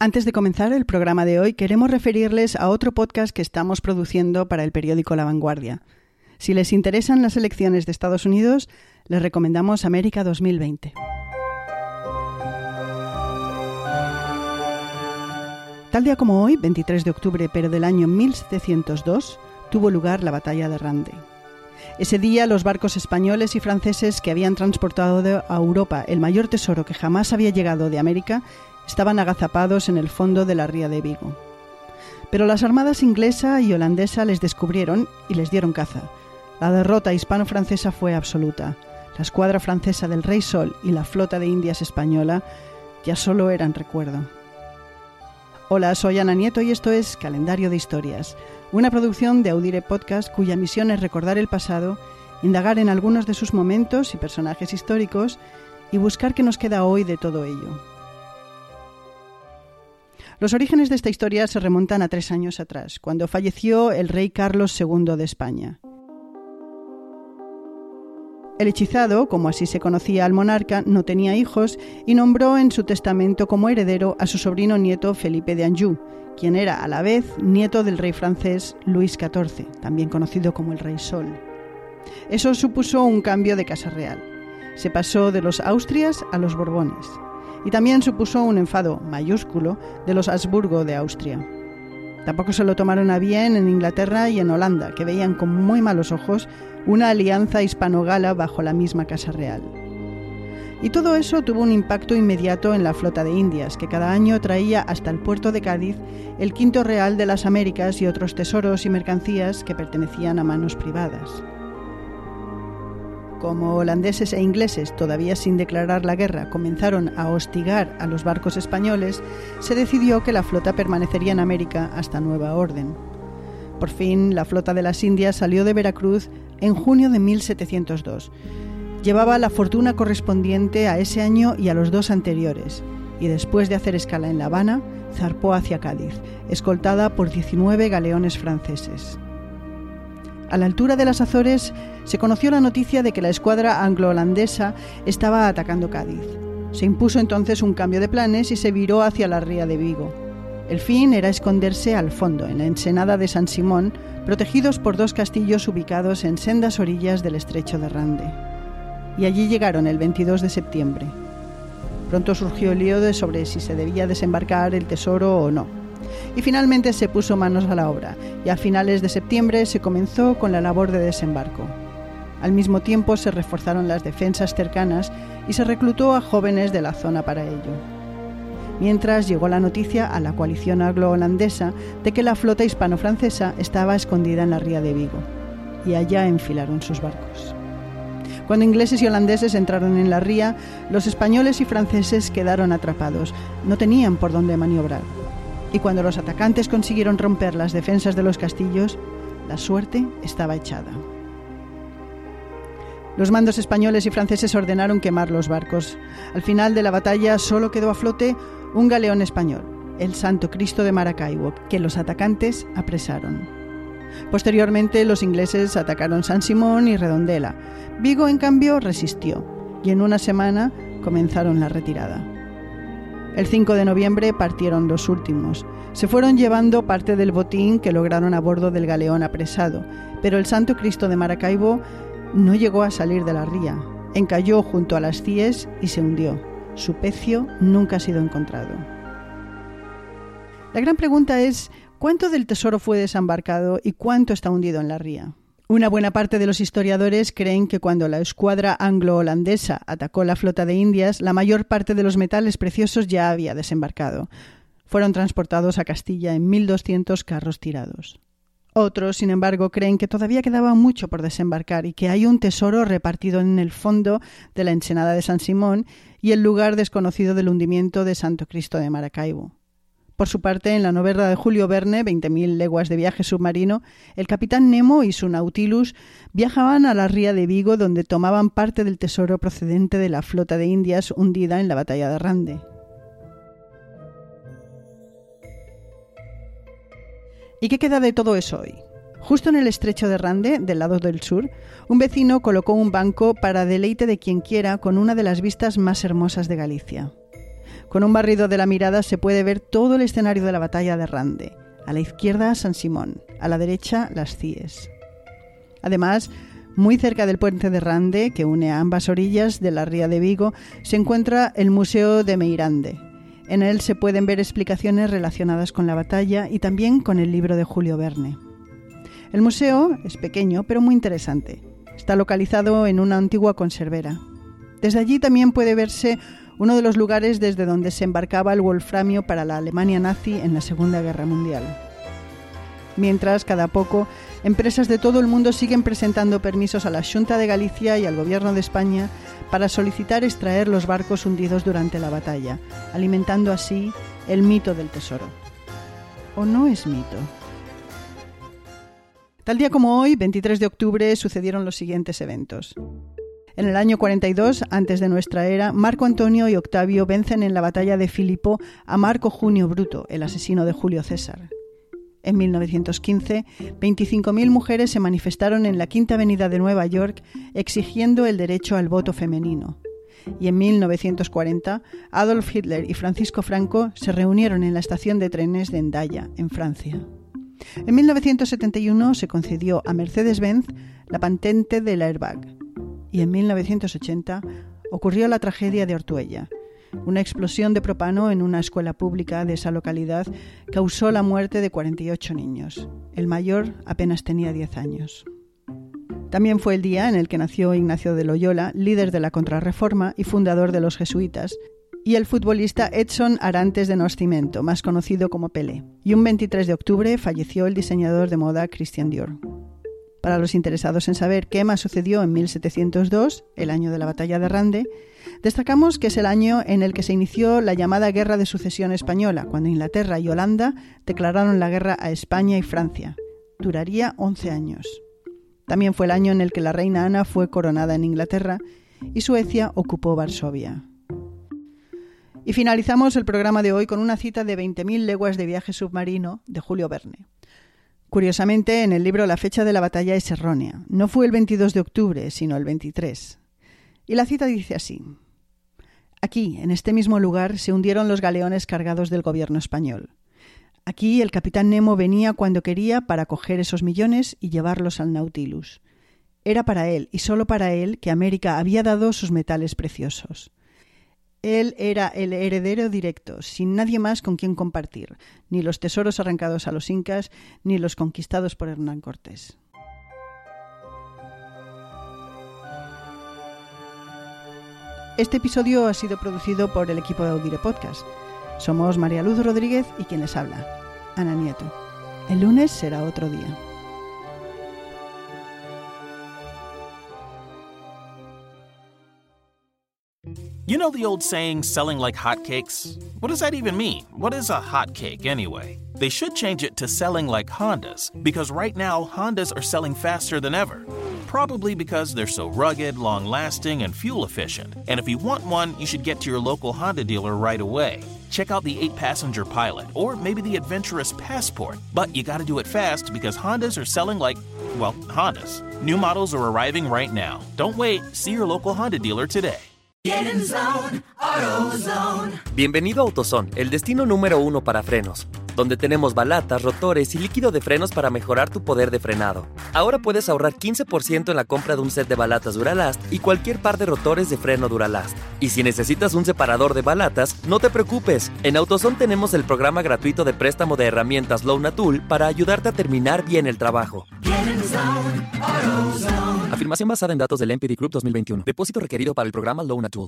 Antes de comenzar el programa de hoy, queremos referirles a otro podcast que estamos produciendo para el periódico La Vanguardia. Si les interesan las elecciones de Estados Unidos, les recomendamos América 2020. Tal día como hoy, 23 de octubre, pero del año 1702, tuvo lugar la batalla de Rande. Ese día los barcos españoles y franceses que habían transportado a Europa el mayor tesoro que jamás había llegado de América estaban agazapados en el fondo de la ría de Vigo. Pero las armadas inglesa y holandesa les descubrieron y les dieron caza. La derrota hispano-francesa fue absoluta. La escuadra francesa del Rey Sol y la flota de Indias española ya solo eran recuerdo. Hola, soy Ana Nieto y esto es Calendario de Historias, una producción de Audire Podcast cuya misión es recordar el pasado, indagar en algunos de sus momentos y personajes históricos y buscar qué nos queda hoy de todo ello. Los orígenes de esta historia se remontan a tres años atrás, cuando falleció el rey Carlos II de España. El hechizado, como así se conocía al monarca, no tenía hijos y nombró en su testamento como heredero a su sobrino nieto Felipe de Anjou, quien era a la vez nieto del rey francés Luis XIV, también conocido como el Rey Sol. Eso supuso un cambio de casa real. Se pasó de los Austrias a los Borbones y también supuso un enfado mayúsculo de los Habsburgo de Austria. Tampoco se lo tomaron a bien en Inglaterra y en Holanda, que veían con muy malos ojos una alianza hispano-gala bajo la misma Casa Real. Y todo eso tuvo un impacto inmediato en la flota de Indias, que cada año traía hasta el puerto de Cádiz el quinto real de las Américas y otros tesoros y mercancías que pertenecían a manos privadas. Como holandeses e ingleses, todavía sin declarar la guerra, comenzaron a hostigar a los barcos españoles, se decidió que la flota permanecería en América hasta nueva orden. Por fin, la flota de las Indias salió de Veracruz en junio de 1702. Llevaba la fortuna correspondiente a ese año y a los dos anteriores, y después de hacer escala en La Habana, zarpó hacia Cádiz, escoltada por 19 galeones franceses. A la altura de las Azores se conoció la noticia de que la escuadra anglo-holandesa estaba atacando Cádiz. Se impuso entonces un cambio de planes y se viró hacia la ría de Vigo. El fin era esconderse al fondo, en la ensenada de San Simón, protegidos por dos castillos ubicados en sendas orillas del estrecho de Rande. Y allí llegaron el 22 de septiembre. Pronto surgió el lío de sobre si se debía desembarcar el tesoro o no y finalmente se puso manos a la obra y a finales de septiembre se comenzó con la labor de desembarco. Al mismo tiempo se reforzaron las defensas cercanas y se reclutó a jóvenes de la zona para ello. Mientras llegó la noticia a la coalición anglo-holandesa de que la flota hispano-francesa estaba escondida en la ría de Vigo, y allá enfilaron sus barcos. Cuando ingleses y holandeses entraron en la ría, los españoles y franceses quedaron atrapados, no tenían por dónde maniobrar y cuando los atacantes consiguieron romper las defensas de los castillos, la suerte estaba echada. Los mandos españoles y franceses ordenaron quemar los barcos. Al final de la batalla solo quedó a flote un galeón español, el Santo Cristo de Maracaibo, que los atacantes apresaron. Posteriormente los ingleses atacaron San Simón y Redondela. Vigo, en cambio, resistió y en una semana comenzaron la retirada. El 5 de noviembre partieron los últimos. Se fueron llevando parte del botín que lograron a bordo del galeón apresado, pero el Santo Cristo de Maracaibo no llegó a salir de la ría. Encalló junto a las Cies y se hundió. Su pecio nunca ha sido encontrado. La gran pregunta es, ¿cuánto del tesoro fue desembarcado y cuánto está hundido en la ría? Una buena parte de los historiadores creen que cuando la escuadra anglo-holandesa atacó la flota de Indias, la mayor parte de los metales preciosos ya había desembarcado. Fueron transportados a Castilla en 1.200 carros tirados. Otros, sin embargo, creen que todavía quedaba mucho por desembarcar y que hay un tesoro repartido en el fondo de la ensenada de San Simón y el lugar desconocido del hundimiento de Santo Cristo de Maracaibo. Por su parte, en la novela de Julio Verne, 20.000 leguas de viaje submarino, el capitán Nemo y su Nautilus viajaban a la ría de Vigo donde tomaban parte del tesoro procedente de la flota de Indias hundida en la batalla de Rande. ¿Y qué queda de todo eso hoy? Justo en el estrecho de Rande, del lado del sur, un vecino colocó un banco para deleite de quien quiera con una de las vistas más hermosas de Galicia. Con un barrido de la mirada se puede ver todo el escenario de la batalla de Rande. A la izquierda San Simón, a la derecha las Cies. Además, muy cerca del puente de Rande, que une ambas orillas de la ría de Vigo, se encuentra el Museo de Meirande. En él se pueden ver explicaciones relacionadas con la batalla y también con el libro de Julio Verne. El museo es pequeño pero muy interesante. Está localizado en una antigua conservera. Desde allí también puede verse uno de los lugares desde donde se embarcaba el wolframio para la Alemania nazi en la Segunda Guerra Mundial. Mientras, cada poco, empresas de todo el mundo siguen presentando permisos a la Junta de Galicia y al Gobierno de España para solicitar extraer los barcos hundidos durante la batalla, alimentando así el mito del tesoro. ¿O no es mito? Tal día como hoy, 23 de octubre, sucedieron los siguientes eventos. En el año 42, antes de nuestra era, Marco Antonio y Octavio vencen en la batalla de Filipo a Marco Junio Bruto, el asesino de Julio César. En 1915, 25.000 mujeres se manifestaron en la Quinta Avenida de Nueva York exigiendo el derecho al voto femenino. Y en 1940, Adolf Hitler y Francisco Franco se reunieron en la estación de trenes de Endaya, en Francia. En 1971 se concedió a Mercedes-Benz la patente del airbag y en 1980 ocurrió la tragedia de Ortuella. Una explosión de propano en una escuela pública de esa localidad causó la muerte de 48 niños. El mayor apenas tenía 10 años. También fue el día en el que nació Ignacio de Loyola, líder de la Contrarreforma y fundador de los jesuitas, y el futbolista Edson Arantes de Nascimento, más conocido como Pelé. Y un 23 de octubre falleció el diseñador de moda Christian Dior. Para los interesados en saber qué más sucedió en 1702, el año de la batalla de Rande, destacamos que es el año en el que se inició la llamada Guerra de Sucesión Española, cuando Inglaterra y Holanda declararon la guerra a España y Francia. Duraría 11 años. También fue el año en el que la reina Ana fue coronada en Inglaterra y Suecia ocupó Varsovia. Y finalizamos el programa de hoy con una cita de 20.000 leguas de viaje submarino de Julio Verne. Curiosamente, en el libro la fecha de la batalla es errónea. No fue el 22 de octubre, sino el 23. Y la cita dice así. Aquí, en este mismo lugar, se hundieron los galeones cargados del gobierno español. Aquí el capitán Nemo venía cuando quería para coger esos millones y llevarlos al Nautilus. Era para él, y solo para él, que América había dado sus metales preciosos. Él era el heredero directo, sin nadie más con quien compartir, ni los tesoros arrancados a los incas, ni los conquistados por Hernán Cortés. Este episodio ha sido producido por el equipo de Audire Podcast. Somos María Luz Rodríguez y quien les habla, Ana Nieto. El lunes será otro día. You know the old saying, selling like hotcakes? What does that even mean? What is a hotcake anyway? They should change it to selling like Hondas, because right now Hondas are selling faster than ever. Probably because they're so rugged, long lasting, and fuel efficient. And if you want one, you should get to your local Honda dealer right away. Check out the 8 passenger Pilot, or maybe the adventurous Passport. But you gotta do it fast because Hondas are selling like, well, Hondas. New models are arriving right now. Don't wait, see your local Honda dealer today. Bienvenido a AutoZone, el destino número uno para frenos, donde tenemos balatas, rotores y líquido de frenos para mejorar tu poder de frenado. Ahora puedes ahorrar 15% en la compra de un set de balatas Duralast y cualquier par de rotores de freno Duralast. Y si necesitas un separador de balatas, no te preocupes. En AutoZone tenemos el programa gratuito de préstamo de herramientas Loan Tool para ayudarte a terminar bien el trabajo. Afirmación basada en datos del MPD Group 2021. Depósito requerido para el programa Loan Tool.